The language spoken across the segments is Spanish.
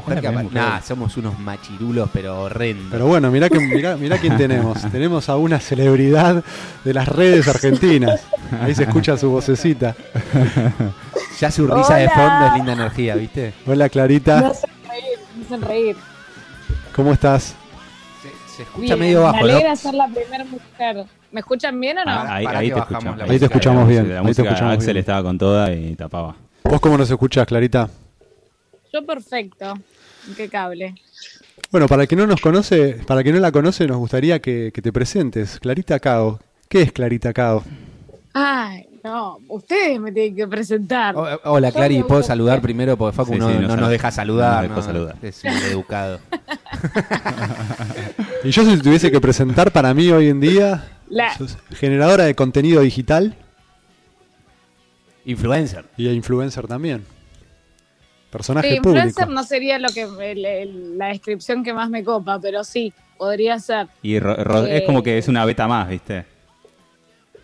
mujer que. Nah, somos unos machirulos, pero horrendos. Pero bueno, mirá, que, mirá, mirá quién tenemos. tenemos a una celebridad de las redes argentinas. Ahí se escucha su vocecita. ya su risa de fondo es linda energía, ¿viste? Hola Me Clarita, hacen reír, me hacen reír. ¿cómo estás? Se, se escucha Bien, medio bajo, Me ¿no? alegra ser la primera mujer. ¿Me escuchan bien o no? Ah, ahí, ¿Para ahí qué te bajamos escuchamos. la Ahí te escuchamos bien, La ahí te música escuchamos Axel bien. estaba con toda y tapaba. ¿Vos cómo nos escuchás, Clarita? Yo perfecto. Impecable. Bueno, para el que no nos conoce, para el que no la conoce, nos gustaría que, que te presentes. Clarita Cao. ¿Qué es Clarita Cao? Ay, no. Ustedes me tienen que presentar. O- Hola, me ¿puedo saludar primero? Porque Facu Sí, no, sí, no nos deja saludar. no dejó saludar. Es un educado. Y yo si tuviese que presentar para mí hoy en día, La- generadora de contenido digital Influencer. y influencer también. Personaje Sí, influencer público. no sería lo que el- el- la descripción que más me copa, pero sí, podría ser. Y Ro- Ro- Eh, es como que es una beta más, ¿viste?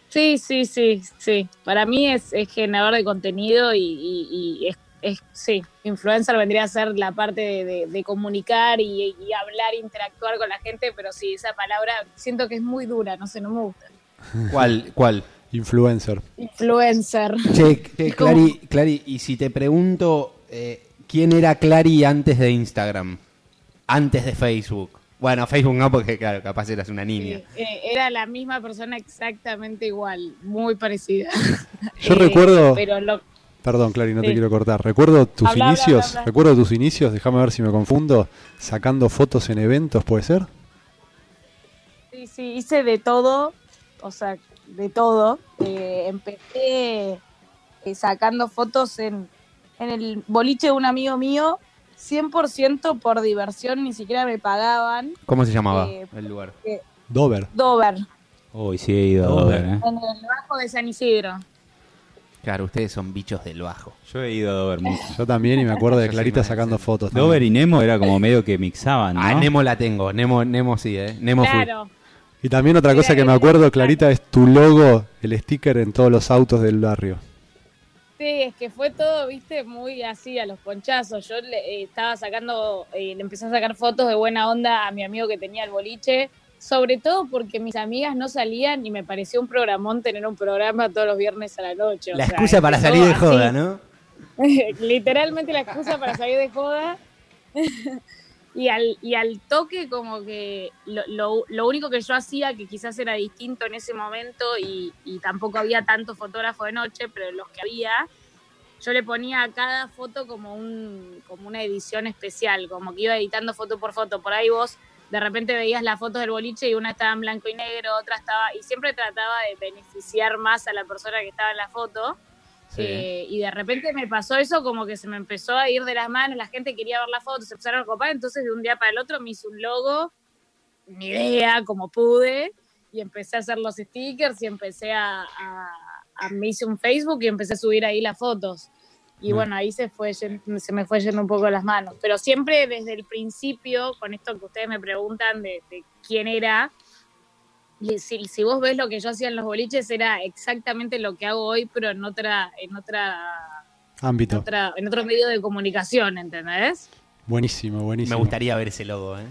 Sí, sí, sí, sí. Para mí es, es generador de contenido y, y- y es, es- sí, influencer vendría a ser la parte de, de- de comunicar y, y hablar, interactuar con la gente, pero sí, esa palabra siento que es muy dura, no sé, no me gusta. ¿Cuál? ¿Cuál? Influencer. Influencer. Che, che, Es Clary, y si te pregunto, eh, ¿quién era Clary antes de Instagram? Antes de Facebook. Bueno, Facebook no, porque claro, capaz eras una niña. Sí, eh, era la misma persona exactamente igual, muy parecida. Yo Eh, recuerdo, Pero lo, perdón Clary, no te quiero cortar. Recuerdo tus habla, inicios, habla, habla. recuerdo tus inicios, déjame ver si me confundo, sacando fotos en eventos, ¿puede ser? Sí, sí, hice de todo, o sea, de todo. Eh, empecé eh, sacando fotos en, en el boliche de un amigo mío, 100% por diversión, ni siquiera me pagaban. ¿Cómo se llamaba Eh, el lugar? Dover. Dover, Uy, sí he ido a Dover. Dover, ¿eh? en el bajo de San Isidro. Claro, ustedes son bichos del bajo. Yo he ido a Dover mucho. Yo también y me acuerdo de Clarita sacando fotos. también. Dover y Nemo era como medio que mixaban, ¿no? Ah, Nemo la tengo. Nemo, Nemo sí, ¿eh? Nemo. Claro, Y también otra cosa que me eh, acuerdo, Clarita, es tu logo, el sticker en todos los autos del barrio. Sí, es que fue todo, viste, muy así a los ponchazos. Yo le eh, estaba sacando, eh, le empecé a sacar fotos de buena onda a mi amigo que tenía el boliche, sobre todo porque mis amigas no salían y me pareció un programón tener un programa todos los viernes a la noche. o La sea, excusa para salir de así. joda, ¿no? Literalmente la excusa para salir de joda. y, al, y al toque como que lo, lo- lo único que yo hacía, que quizás era distinto en ese momento y, y tampoco había tanto fotógrafo de noche, pero los que había, yo le ponía a cada foto como, un, como una edición especial, como que iba editando foto por foto. Por ahí vos de repente veías las fotos del boliche y una estaba en blanco y negro, otra estaba... Y siempre trataba de beneficiar más a la persona que estaba en la foto. Sí. Eh, y de repente me pasó eso como que se me empezó a ir de las manos, la gente quería ver la foto, se empezaron a copar, entonces de un día para el otro me hice un logo, mi idea, como pude, y empecé a hacer los stickers y empecé a, a- a- me hice un Facebook y empecé a subir ahí las fotos. Y Mm. bueno, ahí se fue se me fue yendo un poco las manos. Pero siempre desde el principio, con esto que ustedes me preguntan de, de quién era, y si, si vos ves lo que yo hacía en los boliches, era exactamente lo que hago hoy, pero en otra, en otra, en Ámbito. otra, en otro medio de comunicación, ¿entendés? Buenísimo, buenísimo. Me gustaría ver ese logo, ¿eh?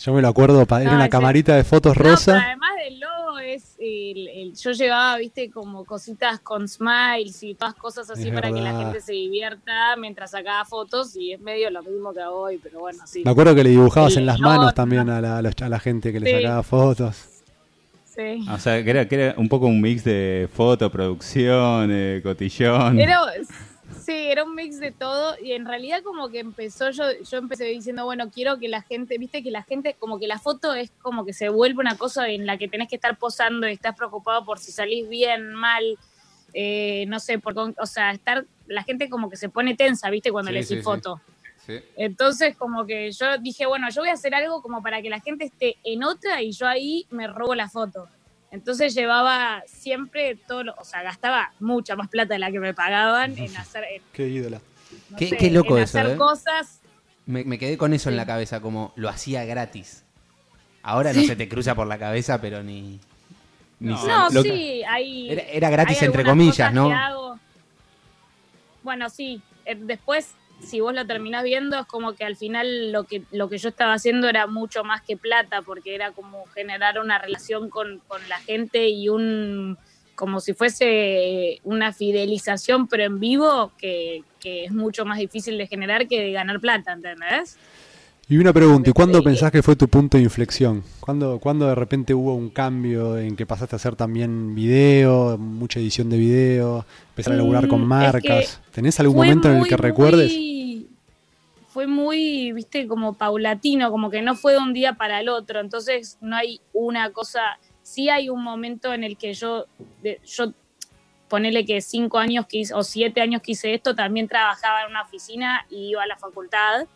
Yo me lo acuerdo, era No, una ese- camarita de fotos No, pero rosa. además del logo es el, el- yo llevaba, viste, como cositas con smiles y todas cosas así Es para que la gente se divierta mientras sacaba fotos y es medio lo mismo que hago hoy, pero bueno, sí. Me acuerdo que le dibujabas El en las manos ¿no? también a la, a los- a la gente que le Sí. sacaba fotos. Sí. O sea, que era, que era un poco un mix de foto, producción, eh, cotillón. Era, sí, era un mix de todo y en realidad como que empezó, yo, yo empecé diciendo, bueno, quiero que la gente, viste que la gente, como que la foto es como que se vuelve una cosa en la que tenés que estar posando y estás preocupado por si salís bien, mal, eh, no sé, por, o sea, estar, la gente como que se pone tensa, viste, cuando Sí, le decís sí. foto. Sí. Entonces, como que yo dije, bueno, yo voy a hacer algo como para que la gente esté en otra y yo ahí me robo la foto. Entonces llevaba siempre todo, lo- o sea, gastaba mucha más plata de la que me pagaban en hacer, en, Qué ídola. no Qué- sé, qué loco en eso, hacer ¿eh? cosas. Me, me quedé con eso en la cabeza, como lo hacía gratis. Ahora no se te cruza por la cabeza, pero ni. ni No, se- No, lo- sí, hay. Era, era gratis hay entre comillas, cosas ¿no? que hago. Bueno, sí. eh, Después si vos lo terminás viendo, es como que al final lo que, lo que yo estaba haciendo era mucho más que plata, porque era como generar una relación con, con la gente y un como si fuese una fidelización, pero en vivo, que, que es mucho más difícil de generar que de ganar plata, ¿entendés? Y una pregunta, ¿y cuándo pensás que fue tu punto de inflexión? ¿Cuándo, ¿Cuándo de repente hubo un cambio en que pasaste a hacer también video, mucha edición de video, empezar a laburar con Mm, es marcas? ¿Tenés algún momento en el que recuerdes? muy- fue muy, viste, como paulatino, como que no fue de un día para el otro, entonces no hay una cosa, sí hay un momento en el que yo, de- yo ponele que cinco años que hice, o siete años que hice esto, también trabajaba en una oficina y iba a la facultad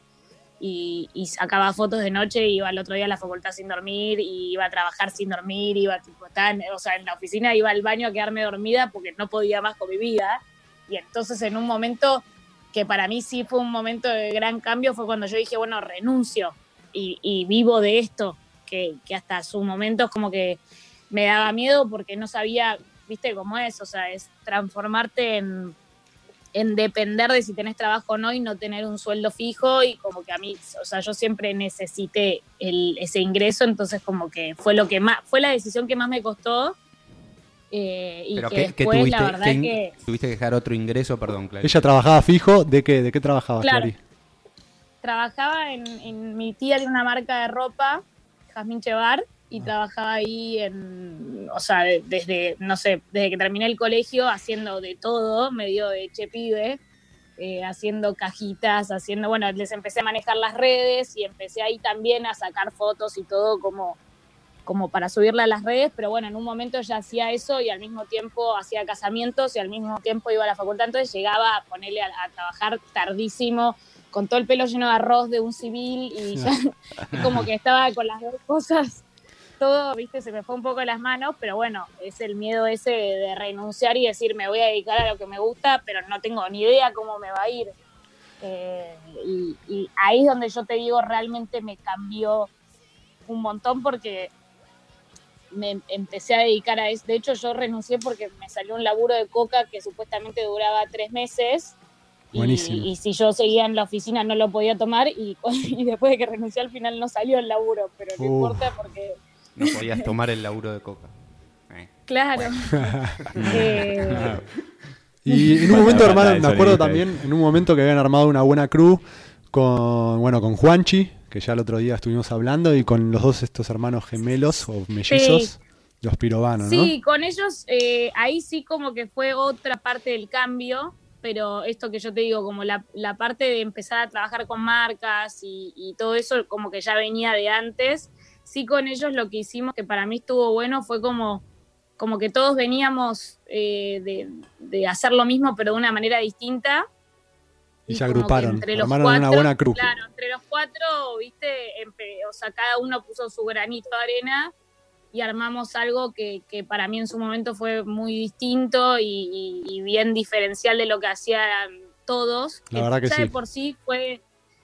y, y sacaba fotos de noche, iba al otro día a la facultad sin dormir, y iba a trabajar sin dormir, iba tipo, en- o sea, en la oficina iba al baño a quedarme dormida porque no podía más con mi vida. Y entonces en un momento que para mí sí fue un momento de gran cambio fue cuando yo dije, bueno, renuncio y, y vivo de esto, que, que hasta su momento es como que me daba miedo porque no sabía, viste cómo es, o sea, es transformarte en, en depender de si tenés trabajo o no y no tener un sueldo fijo y como que a mí, o sea, yo siempre necesité el, ese ingreso, entonces como que fue lo que más, fue la decisión que más me costó. eh, y Pero que ¿qué, qué después tuviste, la verdad que tuviste que dejar otro ingreso? Perdón, Clary. Ella trabajaba fijo, ¿de qué, de qué trabajabas, Claro. Clary? trabajaba en, en- mi tía tiene una marca de ropa, Jazmín Chevar, y trabajaba ahí en, o sea, de- desde, no sé, desde que terminé el colegio haciendo de todo, medio de che pibe, eh, haciendo cajitas, haciendo, bueno, les empecé a manejar las redes y empecé ahí también a sacar fotos y todo como, como para subirla a las redes, pero bueno, en un momento ya hacía eso y al mismo tiempo hacía casamientos y al mismo tiempo iba a la facultad, entonces llegaba a ponerle a, a trabajar tardísimo, con todo el pelo lleno de arroz de un civil y ya como que estaba con las dos cosas, todo, viste, se me fue un poco de las manos, pero bueno, es el miedo ese de, de renunciar y decir me voy a dedicar a lo que me gusta, pero no tengo ni idea cómo me va a ir. Eh, y, y ahí es donde yo te digo, realmente me cambió un montón porque me empecé a dedicar a eso. De hecho, yo renuncié porque me salió un laburo de coca que supuestamente duraba tres meses. Y, Buenísimo. y si yo seguía en la oficina no lo podía tomar y, y después de que renuncié al final no salió el laburo, pero no importa porque, No podías tomar el laburo de coca. Eh. claro. Eh, Y en un momento armaron, me acuerdo también, en un momento que habían armado una buena crew con, bueno, con Juanchi, que ya el otro día estuvimos hablando, y con los dos estos hermanos gemelos o mellizos, Sí. los pirobanos, Sí, con ellos, eh, ahí sí como que fue otra parte del cambio, pero esto que yo te digo, como la, la parte de empezar a trabajar con marcas y, y todo eso, como que ya venía de antes. Sí, con ellos lo que hicimos, que para mí estuvo bueno, fue como, como que todos veníamos eh, de, de hacer lo mismo, pero de una manera distinta. Y se que agruparon, entre los una buena crew. Claro, entre los cuatro, viste, o sea, cada uno puso su granito de arena y armamos algo que, que para mí en su momento fue muy distinto y, y- y bien diferencial de lo que hacían todos. La verdad que ya sí. de por sí fue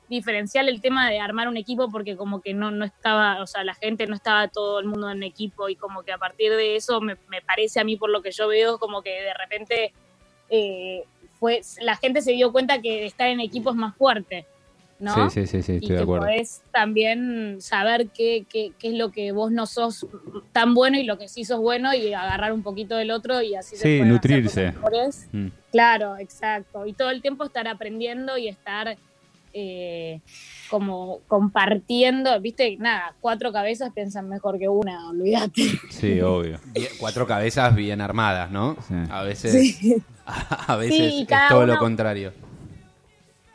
diferencial el tema de armar un equipo porque como que no, no estaba, o sea, la gente no estaba todo el mundo en equipo y como que a partir de eso me, me parece a mí por lo que yo veo como que de repente eh, fue, la gente se dio cuenta que estar en equipo es más fuerte, ¿no? Sí, sí, sí, sí, y estoy que de acuerdo. podés también saber qué, qué, qué es lo que vos no sos tan bueno y lo que sí sos bueno y agarrar un poquito del otro y así Sí, nutrirse. Mm. Claro, exacto. Y todo el tiempo estar aprendiendo y estar eh, como compartiendo, viste, nada, cuatro cabezas piensan mejor que una, olvídate. Sí, obvio. Bien- cuatro cabezas bien armadas, ¿no? Sí. A veces, Sí. a veces Sí, y es todo lo contrario.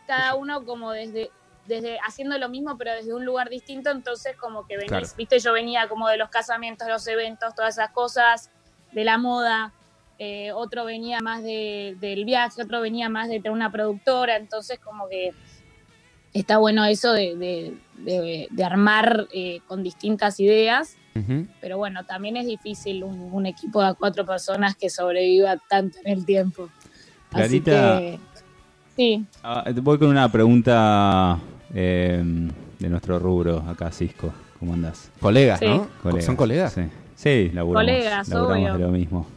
cada uno como desde, desde haciendo lo mismo, pero desde un lugar distinto, entonces como que venís, Claro. viste, yo venía como de los casamientos, los eventos, todas esas cosas, de la moda, eh, otro venía más de, del viaje, otro venía más de tener una productora, entonces como que está bueno eso de, de, de- de armar eh, con distintas ideas, pero bueno, también es difícil un, un equipo de cuatro personas que sobreviva tanto en el tiempo. Así Clarita. que, sí. Ah, voy con una pregunta eh, de nuestro rubro acá, Cisco. ¿Cómo andás? Colegas, Sí. ¿no? Colegas. ¿Son colegas? Sí, sí laburamos, Colegas, laburamos obvio. de lo mismo.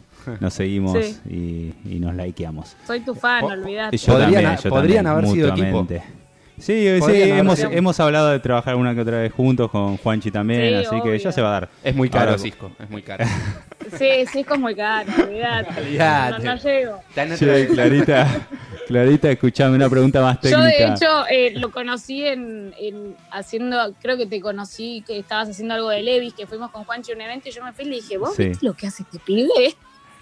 nos seguimos Sí. y, y nos likeamos. Soy tu fan. Yo Podrían también, podrían también, haber sido equipo. Sí, sí, hemos, hemos hablado de trabajar una que otra vez juntos con Juanchi también, Sí, así que ya se va a dar. Es muy caro, Ahora- Cisco, es muy caro. Sí, sí, es muy caro, olvidate. No, no llego. Clarita, Clarita, escuchame una pregunta más Yo técnica. de hecho eh, lo conocí en, en haciendo, creo que te conocí que estabas haciendo algo de Levis, que fuimos con Juanchi a un evento y yo me fui y le dije, ¿vos Sí. viste lo que hace este pibe?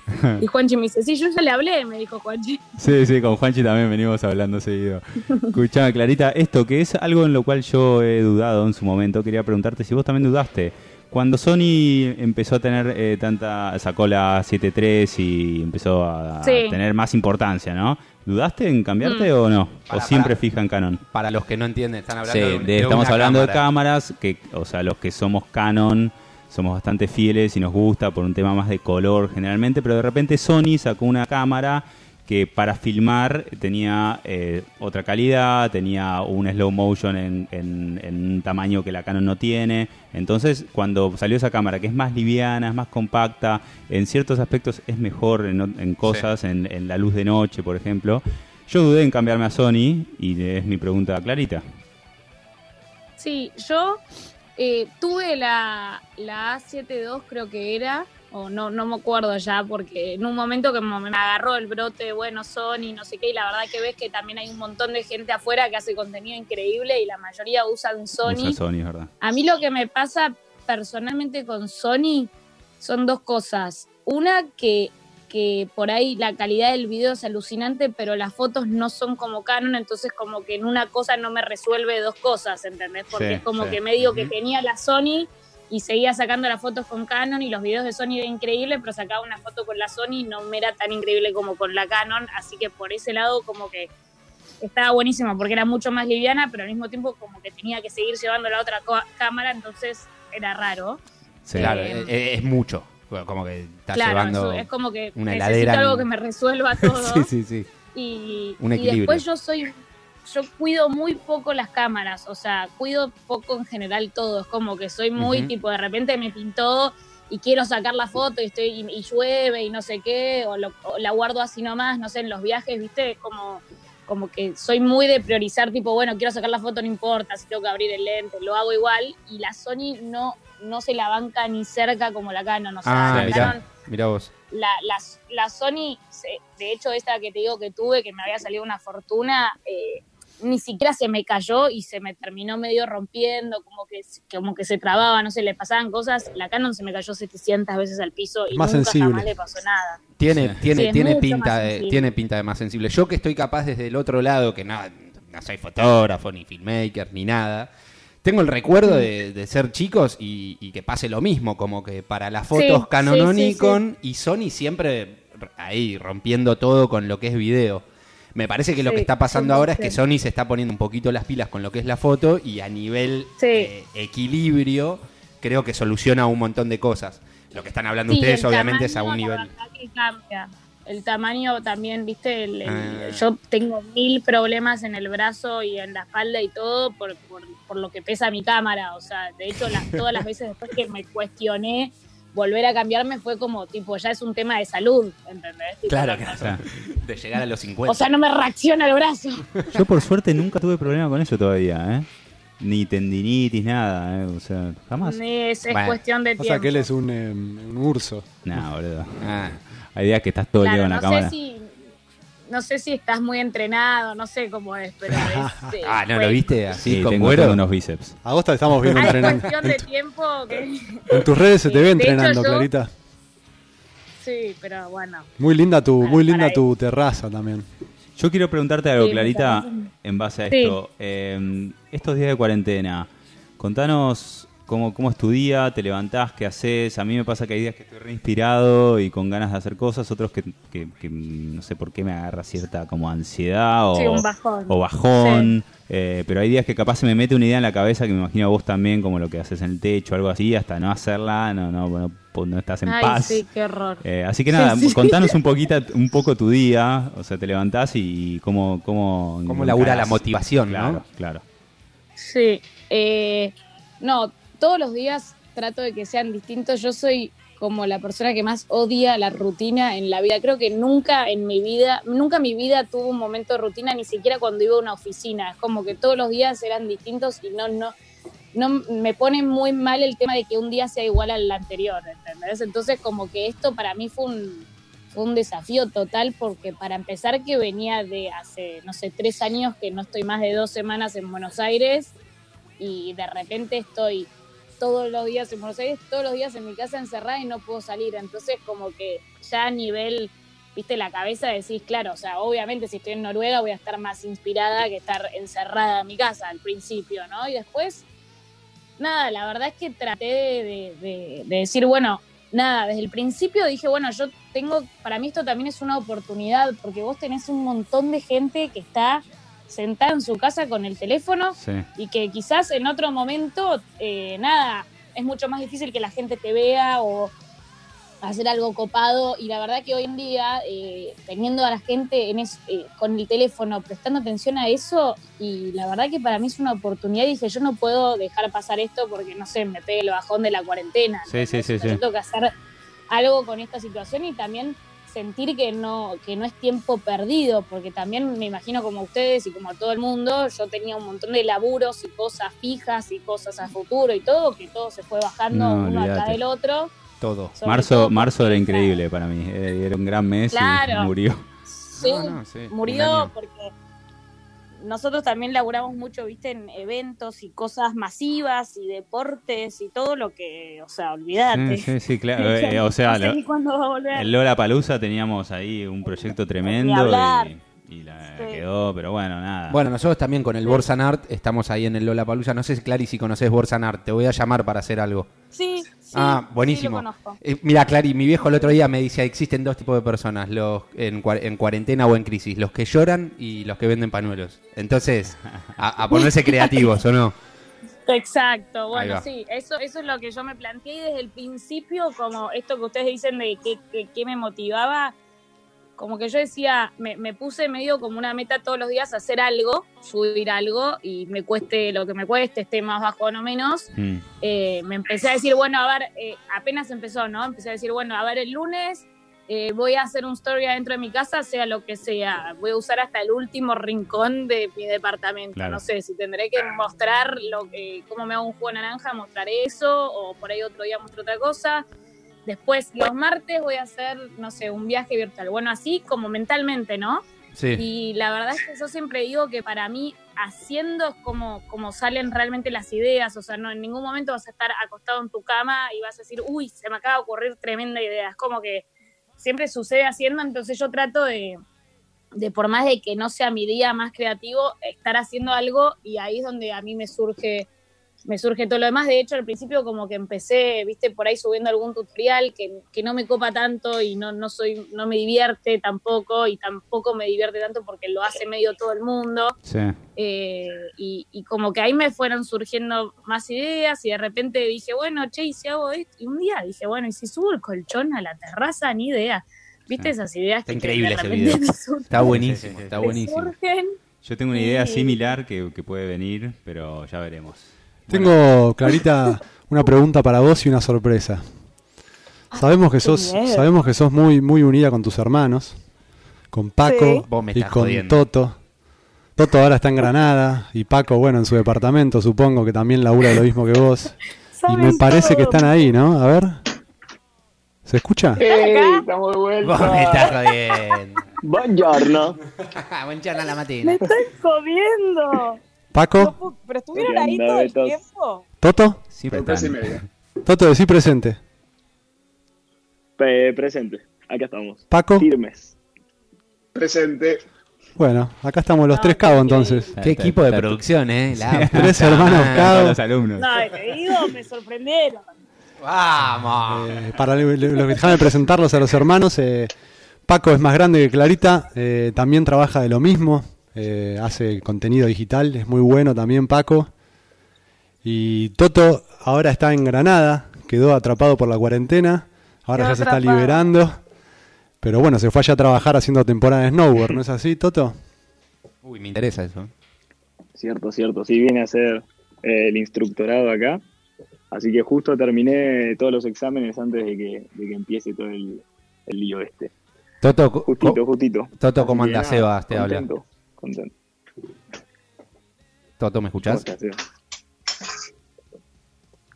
Y Juanchi me dice, sí, yo ya le hablé, me dijo Juanchi. Sí, sí, con Juanchi también venimos hablando seguido. Escuchame, Clarita, esto que es algo en lo cual yo he dudado en su momento, quería preguntarte si vos también dudaste. Cuando Sony empezó a tener eh, tanta, sacó la 7.3 y empezó a, tener más importancia, ¿no? ¿Dudaste en cambiarte Mm. o no? Para, ¿O siempre para. fija en Canon? Para los que no entienden, están hablando Sí, de, de- de estamos una hablando de cámara. cámaras, que, o sea, los que somos Canon somos bastante fieles y nos gusta por un tema más de color generalmente, pero de repente Sony sacó una cámara que para filmar tenía eh, otra calidad, tenía un slow motion en, en- en un tamaño que la Canon no tiene. Entonces, cuando salió esa cámara, que es más liviana, es más compacta, en ciertos aspectos es mejor en, en cosas, en, en la luz de noche, por ejemplo, yo dudé en cambiarme a Sony y es mi pregunta clarita. Sí, yo eh, tuve la, la A7 II, creo que era, o no, no me acuerdo ya, porque en un momento que me agarró el brote, bueno, Sony, no sé qué, y la verdad que ves que también hay un montón de gente afuera que hace contenido increíble y la mayoría usan Sony. Usa Sony, verdad. A mí lo que me pasa personalmente con Sony son dos cosas. Una, que, que por ahí la calidad del video es alucinante, pero las fotos no son como Canon, entonces como que en una cosa no me resuelve dos cosas, ¿entendés? Porque Sí, es como sí. que medio que Ujú. tenía la Sony y seguía sacando las fotos con Canon y los videos de Sony eran increíbles, pero sacaba una foto con la Sony y no me era tan increíble como con la Canon, así que por ese lado como que estaba buenísima porque era mucho más liviana, pero al mismo tiempo como que tenía que seguir llevando la otra cámara, entonces era raro. Sí. Claro, Eh, es, es mucho. Como que está claro, llevando. es como que una necesito heladera algo que me resuelva todo. sí, sí, sí. Y, Un y después yo soy, yo cuido muy poco las cámaras, o sea, cuido poco en general todo. Es como que soy muy tipo, de repente me pintó y quiero sacar la foto y estoy y, y llueve y no sé qué, o, lo- o la guardo así nomás, no sé, en los viajes, viste, como como que soy muy de priorizar, tipo, bueno, quiero sacar la foto, no importa, si tengo que abrir el lente, lo hago igual, y la Sony no, no se la banca ni cerca como la Canon, o sea, Ah, la mirá, Canon mirá vos. la, la, la Sony, se- de hecho, esta que te digo que tuve, que me había salido una fortuna, eh, ni siquiera se me cayó y se me terminó medio rompiendo, como que, como que se trababa, no sé, le pasaban cosas. La Canon se me cayó 700 veces al piso y Más nunca sensible. jamás le pasó nada. Tiene, Sí. tiene, Sí, tiene pinta de, sensible. tiene pinta de más sensible. Yo que estoy capaz desde el otro lado, que no, no soy fotógrafo, ni filmmaker, ni nada. Tengo el recuerdo de, de ser chicos y, y que pase lo mismo, como que para las fotos Sí, Canon sí, sí, y Sony siempre ahí rompiendo todo con lo que es video. Me parece que lo que está pasando ahora es que 100%. Sony se está poniendo un poquito las pilas con lo que es la foto y a nivel eh, equilibrio creo que soluciona un montón de cosas. Lo que están hablando ustedes obviamente es a un nivel... verdad que cambia. El tamaño también, viste, el- el- Ah. yo tengo mil problemas en el brazo y en la espalda y todo por, por, por lo que pesa mi cámara. O sea, de hecho, las, todas las veces después que me cuestioné volver a cambiarme fue como, tipo, ya es un tema de salud, ¿entendés? Tipo, Claro, no- claro. O sea, De llegar a los 50. O sea, no me reacciona el brazo. yo por suerte nunca tuve problema con eso todavía, ¿eh? Ni tendinitis, nada, ¿eh? O sea, jamás. Es, es Bueno, cuestión de O tiempo. sea que él es un, eh, un urso. No, boludo. Ah, Hay días que estás todo el día Claro, con la no cámara. sé si no sé si estás muy entrenado, no sé cómo es, pero es, eh, ah, ¿no fue- lo viste así Sí, con tengo, cuero? tengo unos bíceps. A vos te estamos viendo es entrenando. cuestión En, de tiempo que en tus redes se te ve hecho, entrenando, yo- Clarita. sí, pero bueno. Muy linda tu, muy linda tu terraza también. Yo quiero preguntarte algo, Sí, Clarita, en base a Sí. esto. Eh, estos días de cuarentena, contanos cómo, cómo es tu día, te levantás, qué haces. A mí me pasa que hay días que estoy re inspirado y con ganas de hacer cosas, otros que, que- que no sé por qué me agarra cierta como ansiedad o, Sí, un bajón. o bajón. Eh, pero hay días que capaz se me mete una idea en la cabeza que me imagino a vos también, como lo que haces en el techo, algo así, hasta no hacerla, no, no, no, no estás en Ay, paz. sí, qué horror. Eh, así que nada, Sí, sí. contanos un poquito, un poco tu día, o sea, te levantás y cómo... Cómo, Cómo labura la motivación, ¿no? Claro, claro. Sí. eh, no, todos los días trato de que sean distintos. Yo soy como la persona que más odia la rutina en la vida. Creo que nunca en mi vida, nunca mi vida tuvo un momento de rutina, ni siquiera cuando iba a una oficina. Es como que todos los días eran distintos y no, no, no me pone muy mal el tema de que un día sea igual al anterior, ¿entendés? Entonces como que esto para mí fue un, fue un desafío total porque para empezar que venía de hace, no sé, tres años que no estoy más de dos semanas en Buenos Aires y de repente estoy todos los días en Buenos Aires, todos los días en mi casa encerrada y no puedo salir. Entonces como que ya a nivel, viste, la cabeza decís, claro, o sea, obviamente si estoy en Noruega voy a estar más inspirada que estar encerrada en mi casa al principio, ¿no? Y después nada, la verdad es que traté de, decir, bueno, nada, desde el principio dije, bueno, yo tengo, para mí esto también es una oportunidad, porque vos tenés un montón de gente que está sentada en su casa con el teléfono y que quizás en otro momento, eh, nada, es mucho más difícil que la gente te vea o hacer algo copado. Y la verdad que hoy en día eh, teniendo a la gente en eh, con el teléfono prestando atención a eso y la verdad que para mí es una oportunidad y dije yo no puedo dejar pasar esto porque no sé me pegue el bajón de la cuarentena sí, sí, sí, tengo que hacer algo con esta situación y también sentir que no que no es tiempo perdido porque también me imagino como ustedes y como todo el mundo yo tenía un montón de laburos y cosas fijas y cosas a futuro y todo que todo se fue bajando uno acá del otro todo. marzo, marzo era increíble para mí. Eh, era un gran mes y murió. Sí, murió porque nosotros también laburamos mucho, viste, en eventos y cosas masivas y deportes y todo lo que, o sea, olvídate. Sí, sí, claro. Eh, o sea, en Lola Palusa teníamos ahí un proyecto tremendo y la quedó, pero bueno, nada. Bueno, nosotros también con el Borsan Art estamos ahí en el Lola Palusa. No sé, Clary, si conoces Borsan Art. Te voy a llamar para hacer algo. Sí, sí. Ah, buenísimo. Eh, mira, Clary, mi viejo el otro día me dice: existen dos tipos de personas, los en, cuarentena o en crisis, los que lloran y los que venden panuelos. Entonces, a, ponerse creativos, ¿o no? Exacto, bueno, sí, eso, eso es lo que yo me planteé desde el principio, como esto que ustedes dicen de qué me motivaba, como que yo decía, me, puse medio como una meta todos los días hacer algo, subir algo y me cueste lo que me cueste, esté más bajo o no menos. Mm. Eh, me empecé a decir, bueno, a ver, eh, apenas empezó, ¿no? Empecé a decir, bueno, a ver, el lunes eh, voy a hacer un story adentro de mi casa, sea lo que sea. Voy a usar hasta el último rincón de mi departamento. No sé, si tendré que mostrar lo que, cómo me hago un jugo de naranja, mostraré eso, o por ahí otro día muestro otra cosa Después, los martes voy a hacer, no sé, un viaje virtual. Bueno, así como mentalmente, ¿no? Sí. Y la verdad es que yo siempre digo que para mí, haciendo es como, como salen realmente las ideas. O sea, no en ningún momento vas a estar acostado en tu cama y vas a decir, uy, se me acaba de ocurrir tremenda idea. Es como que siempre sucede haciendo, entonces yo trato de, de por más de que no sea mi día más creativo, estar haciendo algo y ahí es donde a mí me surge me surge todo lo demás. De hecho, al principio como que empecé, viste, por ahí subiendo algún tutorial que, que, no me copa tanto y no, no, soy, no me divierte tampoco y tampoco me divierte tanto porque lo hace medio todo el mundo. Sí. Eh, y, y, como que ahí me fueron surgiendo más ideas y de repente dije, bueno, che, ¿y si hago esto? Y un día dije, bueno, ¿y si subo el colchón a la terraza? Ni idea. ¿Viste esas ideas? Está increíble ese video. Está buenísimo, está buenísimo. Yo tengo una idea similar que, que puede venir, pero ya veremos. Tengo, Clarita, una pregunta para vos y una sorpresa. Sabemos que sos, sabemos que sos muy, muy unida con tus hermanos, con Paco y con Toto. Toto ahora está en Granada y Paco, bueno, en su departamento, supongo que también labura lo mismo que vos. y me parece que están ahí, ¿no? A ver. ¿Se escucha? ¡Ey! Estamos de vuelta. Vos me estás jodiendo. Buongiorno. Buongiorno la matina. Me estoy jodiendo. Paco. pero estuvieron ahí todo el tiempo. ¿Toto? Sí, media. Toto, decí presente. presente. Acá estamos. Paco. Firmes. Presente. Bueno, acá estamos los tres cabos entonces. Qué equipo de producción, ¿eh? La tres hermanos cabos. los alumnos. No, te digo, me sorprendieron. Vamos. Eh, para los déjame presentarlos a los hermanos. Eh, Paco es más grande que Clarita, eh, también trabaja de lo mismo, eh, hace contenido digital, es muy bueno también Paco. Y Toto ahora está en Granada, quedó atrapado por la cuarentena, ahora ya se está liberando. Pero bueno, se fue allá a trabajar haciendo temporada de snowboard, ¿no es así, Toto? Uy, me interesa eso. Cierto, cierto. Sí, viene a hacer eh, el instructorado acá. Así que justo terminé todos los exámenes antes de que, de que empiece todo el, el lío este. Toto, Justito, justito. Toto, ¿cómo Así que anda, nada, Sebas? Te habla. Contento. Toto, ¿me ¿Cómo escuchás?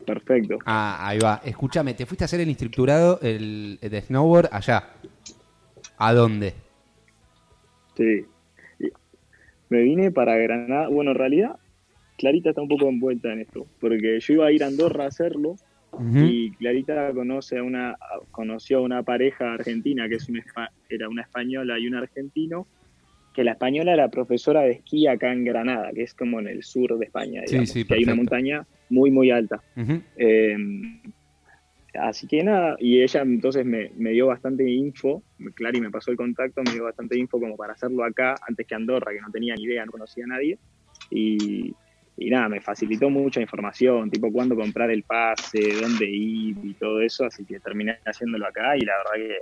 Perfecto. Ah, ahí va. Escúchame, te fuiste a hacer el instructorado el, de snowboard allá. ¿A dónde? Sí. Me vine para Granada. Bueno, en realidad, Clarita está un poco envuelta en esto, porque yo iba a ir a Andorra a hacerlo y Clarita conoce a una, conoció a una pareja argentina que es una, era una española y un argentino, que la española era profesora de esquí acá en Granada, que es como en el sur de España, digamos, sí, que hay una montaña muy, muy alta. Eh, así que nada, y ella entonces me, me dio bastante info, Clary me pasó el contacto, me dio bastante info como para hacerlo acá, antes que Andorra, que no tenía ni idea, no conocía a nadie. Y, y nada, me facilitó mucha información, tipo cuándo comprar el pase, dónde ir y todo eso, así que terminé haciéndolo acá y la verdad que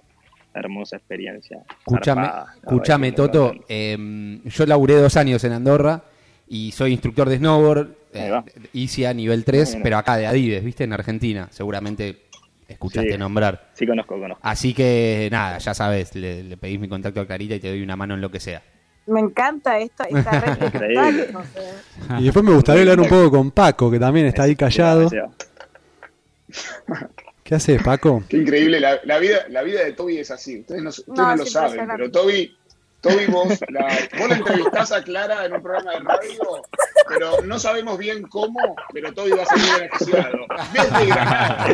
hermosa experiencia. Escúchame, escúchame, Toto. eh, yo laburé dos años en Andorra y soy instructor de snowboard. Eh. ICIA nivel 3, Bueno. pero acá de Adides, ¿viste? En Argentina. Seguramente escuchaste Sí. nombrar. Sí, conozco, conozco. Así que nada, ya sabes, le, le pedís mi contacto a Clarita y te doy una mano en lo que sea. Me encanta esto, esta red de. Y después me gustaría hablar un poco con Paco, que también está ahí callado. ¿Qué haces, Paco? Qué increíble, la, la vida, la vida de Toby es así. Ustedes no, ustedes No, no lo es saben, pero Toby, Toby vos, la, vos la entrevistás a Clara en un programa de radio, pero no sabemos bien cómo, pero Toby va a salir beneficiado. Desde Granada.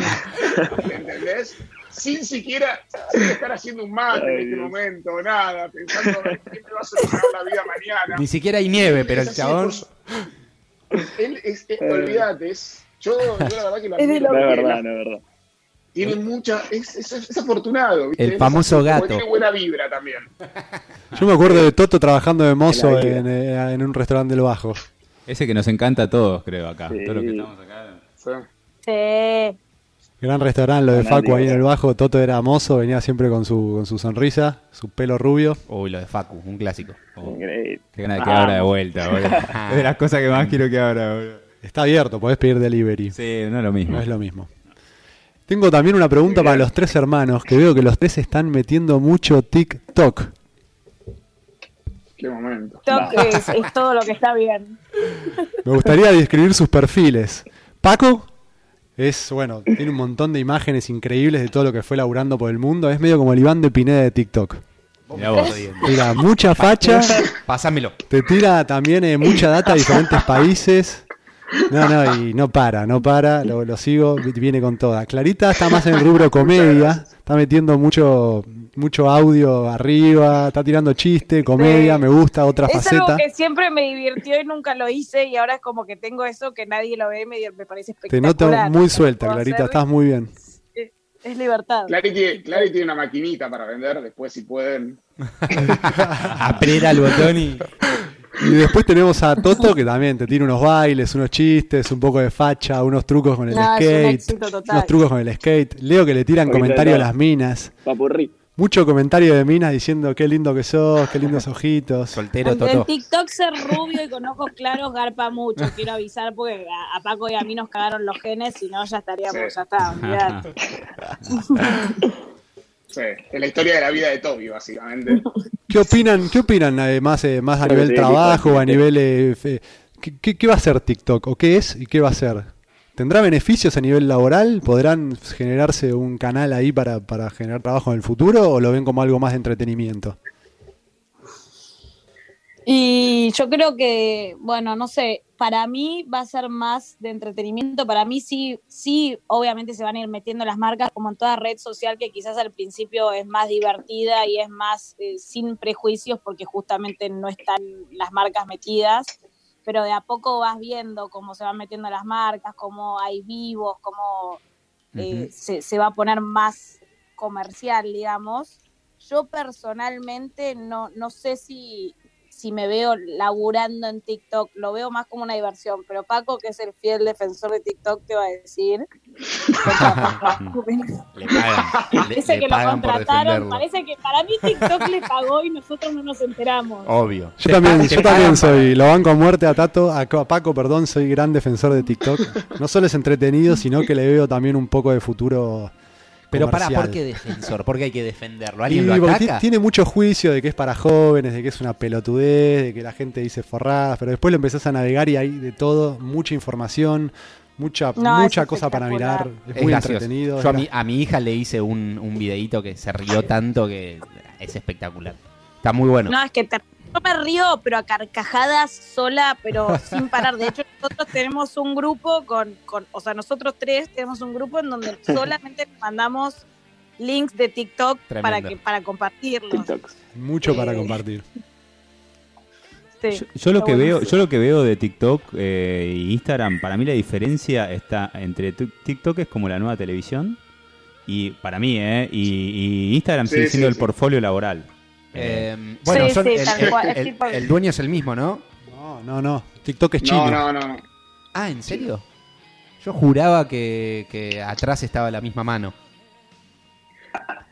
¿Entendés? Sin siquiera sin estar haciendo un mate Ay, en este Dios. momento, nada, pensando en qué me va a solucionar la vida mañana. Ni siquiera hay nieve, pero el Es chabón. Él es, es- olvídate, es- yo, yo la verdad que lo Es de es porque verdad, la- no es verdad. Tiene mucha, es, es, es afortunado. ¿viste? El famoso gato. Tiene buena vibra también. Yo me acuerdo de Toto trabajando de mozo En en, eh, en un restaurante del Bajo. Ese que nos encanta a todos, creo, acá. Sí. Todos los que estamos acá. Sí. Sí. Gran restaurante, lo de. Facu ahí en el Bajo. Toto era mozo, venía siempre con su, con su sonrisa, su pelo rubio. Uy, lo de Facu, un clásico. Oh, Increíble. qué ganas de que Ah. abra de vuelta, boludo. es de las cosas que más quiero que abra, boludo. Está abierto, podés pedir delivery. Sí, no es lo mismo. No es lo mismo. Tengo también una pregunta para los tres hermanos, que veo que los tres están metiendo mucho TikTok. Qué momento. TikTok es, es todo lo que está bien. Me gustaría describir sus perfiles. Paco es, bueno, tiene un montón de imágenes increíbles de todo lo que fue laburando por el mundo. Es medio como el Iván de Pineda de TikTok. Mirá vos. Tira mucha facha, Pásamelo. te tira también eh, mucha data de diferentes países. No, no, y no para, no para, lo, lo sigo, vi- viene con toda. Clarita está más en el rubro comedia, está metiendo mucho mucho audio arriba, está tirando chiste, comedia, Sí. me gusta, otra Es algo faceta. que siempre me divirtió y nunca lo hice y ahora es como que tengo eso que nadie lo ve, me, me parece Te noto espectacular. muy suelta, Clarita, hacer- estás muy bien. Es libertad. Clary tiene, Clary tiene una maquinita para vender, después si pueden. Aprieta el botón y. Y después tenemos a Toto que también te tira unos bailes, unos chistes, un poco de facha, unos trucos con el No, es un skate, éxito total. unos trucos con el skate. Leo que le tiran comentarios a las minas. Papurri. Mucho comentario de minas diciendo qué lindo que sos, qué lindos ojitos. Soltero, En, en Toto. TikTok ser rubio y con ojos claros garpa mucho, quiero avisar porque a, a Paco y a mí nos cagaron los genes, si no ya estaríamos, Sí. ya está, olvidate. Sí, es la historia de la vida de Toby, básicamente. ¿Qué opinan, qué opinan eh, más, eh, más a Pero nivel trabajo, a nivel... eh, fe- ¿qué, qué, qué va a ser TikTok? ¿O qué es y qué va a ser? ¿Tendrá beneficios a nivel laboral? ¿Podrán generarse un canal ahí para, para generar trabajo en el futuro? ¿O lo ven como algo más de entretenimiento? Y yo creo que, bueno, no sé, para mí va a ser más de entretenimiento, para mí sí, sí, obviamente se van a ir metiendo las marcas como en toda red social que quizás al principio es más divertida y es más eh, sin prejuicios porque justamente no están las marcas metidas, pero de a poco vas viendo cómo se van metiendo las marcas, cómo hay vivos, cómo eh, se, se va a poner más comercial, digamos. Yo personalmente no, no sé si, si me veo laburando en TikTok, lo veo más como una diversión, pero Paco, que es el fiel defensor de TikTok, te va a decir. Le pagan. le- Parece le que lo pagan contrataron, parece que para mí TikTok le pagó y nosotros no nos enteramos. Obvio. Yo también, yo también soy, lo banco a muerte a Tato, a, a Paco, perdón, soy gran defensor de TikTok. No solo es entretenido, sino que le veo también un poco de futuro. Pero para. ¿por qué defensor? ¿Por qué hay que defenderlo? Tiene mucho juicio de que es para jóvenes, de que es una pelotudez, de que la gente dice forradas, pero después lo empezás a navegar y hay de todo, mucha información, mucha, No, mucha cosa para mirar, es, Es muy gracioso. entretenido. Yo a mi, a mi hija le hice un, un videito que se rió tanto que es espectacular. Está muy bueno. No, es que te- yo me río, pero a carcajadas sola, pero sin parar. De hecho, nosotros tenemos un grupo con, con, o sea, nosotros tres tenemos un grupo en donde solamente mandamos links de TikTok para que para compartirlos. TikToks. mucho para Eh, compartir. Sí, Yo, yo lo que veo, yo lo que veo de TikTok e Instagram, para mí la diferencia está entre TikTok es como la nueva televisión y para mí, ¿eh? Y, y Instagram Sí, sigue sí, siendo el sí. portfolio laboral. Eh, bueno, Sí, son- sí, el, tal el- cual, es el- tipo- el dueño es el mismo, ¿no? No, no, no. TikTok es chino. No, no, no. Ah, ¿en serio? Yo juraba que, que atrás estaba la misma mano.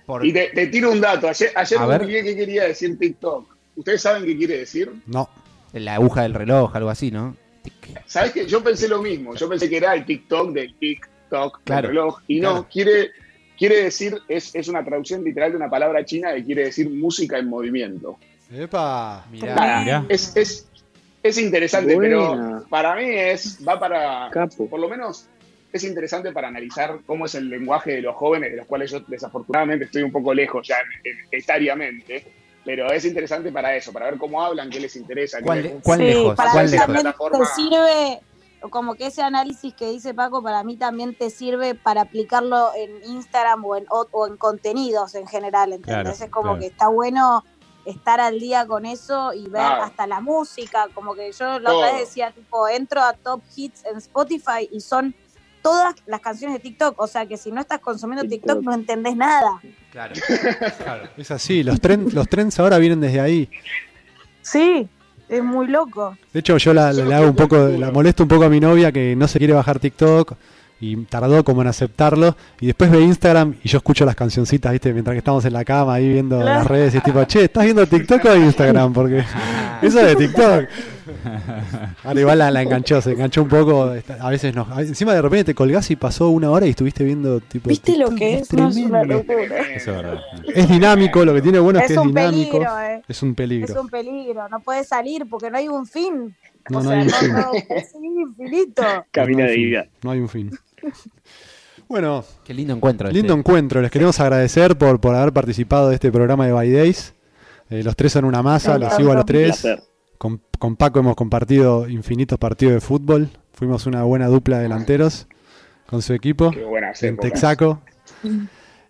Por- Y te, te tiro un dato. Ayer, ayer ver. googleé qué quería decir TikTok. ¿Ustedes saben qué quiere decir? No. La aguja del reloj, algo así, ¿no? Tic. ¿Sabes qué? Yo pensé lo mismo. Yo pensé que era el TikTok del TikTok Claro, del reloj. Y no, claro. quiere, quiere decir, es, es una traducción literal de una palabra china que quiere decir música en movimiento. Epa. Mirá. Nada, Mirá. es, es, es interesante, Buena. pero para mí es, va para, Capo. por lo menos es interesante para analizar cómo es el lenguaje de los jóvenes, de los cuales yo desafortunadamente estoy un poco lejos ya en- en- etariamente, pero es interesante para eso, para ver cómo hablan, qué les interesa. qué ¿Cuál les le- gusta. cuál Sí, lejos? para ¿Cuál mí lejos? también Plataforma- te sirve, como que ese análisis que dice Paco, para mí también te sirve para aplicarlo en Instagram o en, o, o en contenidos en general, ¿entendés? Claro, es como claro. que está bueno estar al día con eso y ver Claro. hasta la música, como que yo la otra vez decía, tipo, entro a Top Hits en Spotify y son todas las canciones de TikTok, o sea que si no estás consumiendo TikTok, TikTok. no entendés nada. Claro. claro. Es así, los, tren- los trends ahora vienen desde ahí. Sí, es muy loco. De hecho, yo la, no hago un poco, la molesto un poco a mi novia que no se quiere bajar TikTok y tardó como en aceptarlo. Y después ve Instagram y yo escucho las cancioncitas, ¿viste? Mientras que estamos en la cama ahí viendo Claro. las redes y es tipo, che, ¿estás viendo TikTok o Instagram? Porque eso es de TikTok. Ahora igual la, la enganchó, se enganchó un poco. A veces no. encima de repente te colgás y pasó una hora y estuviste viendo tipo. ¿Viste lo que es? No, es una tremendo. locura. Eso es verdad. Es dinámico, lo que tiene bueno es, que Es es un dinámico. peligro, eh. Es un peligro. Es un peligro, no puedes salir porque no hay un fin. No, o no sea, hay un no, fin. no, es infinito. Camina de vida. No hay un fin. Bueno, Qué lindo encuentro. este. lindo encuentro. Les queremos agradecer por, por haber participado de este programa de By Days. Eh, los tres son una masa, los sigo a los Un tres. Con, con Paco hemos compartido infinitos partidos de fútbol. Fuimos una buena dupla de delanteros con su equipo Qué buenas en épocas. Texaco.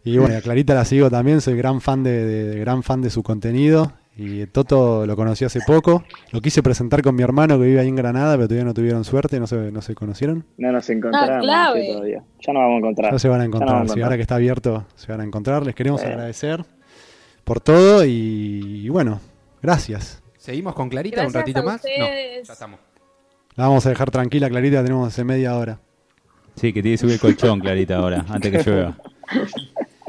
Y bueno, a Clarita la sigo también, soy gran fan de, de- de- gran fan de su contenido. Y Toto lo conocí hace poco. Lo quise presentar con mi hermano que vive ahí en Granada, pero todavía no tuvieron suerte, no se, no se conocieron. No nos encontramos Ah, sí, todavía. Ya nos vamos a encontrar. Ya se van a encontrar. Si ahora que está abierto, se van a encontrar. Les queremos agradecer por todo y, y bueno, gracias. ¿Seguimos con Clarita un ratito a más? No, ya estamos. La vamos a dejar tranquila, Clarita, tenemos hace media hora. Sí, que tiene que subir el colchón, Clarita, ahora, antes que llueva.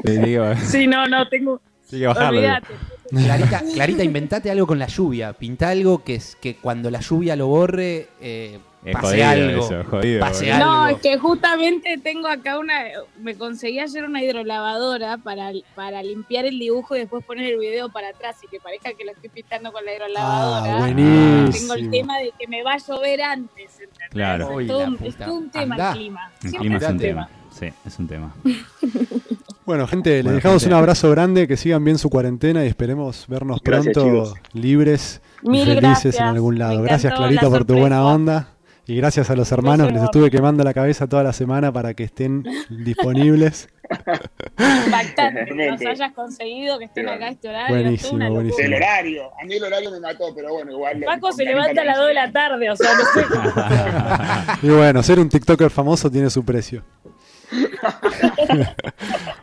Sí, digo, Sí, no, no, tengo. hay que bajarlo. Olvídate. Clarita, Clarita, inventate algo con la lluvia. Pinta algo que, es, que cuando la lluvia lo borre, eh, Es pase jodido algo. eso, jodido, pase boludo. algo. No, es que justamente tengo acá una. Me conseguí ayer una hidrolavadora para, para limpiar el dibujo y después poner el video para atrás y que parezca que lo estoy pintando con la hidrolavadora. Ah, buenísimo. Tengo el tema de que me va a llover antes. ¿entendés? Claro. Es todo, un- puta. es todo un tema Andá. el clima. El clima es un tema. Sí, es un tema. Bueno, gente, les dejamos gente. un abrazo grande, que sigan bien su cuarentena y esperemos vernos Gracias, pronto chicos. libres y Mil felices gracias. en algún lado. Gracias, la Clarita, por tu buena onda. Y gracias a los hermanos les estuve quemando la cabeza toda la semana para que estén disponibles. Impactante que nos Realmente. hayas conseguido que estén acá a este horario. Buenísimo, buenísimo. El horario. A mí el horario me mató, pero bueno, igual. Paco se levanta a las 2 de la tarde, o sea, no sé. Y bueno, ser un TikToker famoso tiene su precio.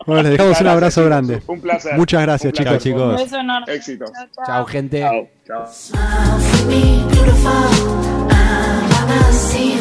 Bueno, les dejamos un abrazo grande. Un placer. Muchas gracias, chicos, chicos. Un beso enorme. Éxitos. Chao, chao. Chao, gente. Chao, wanna see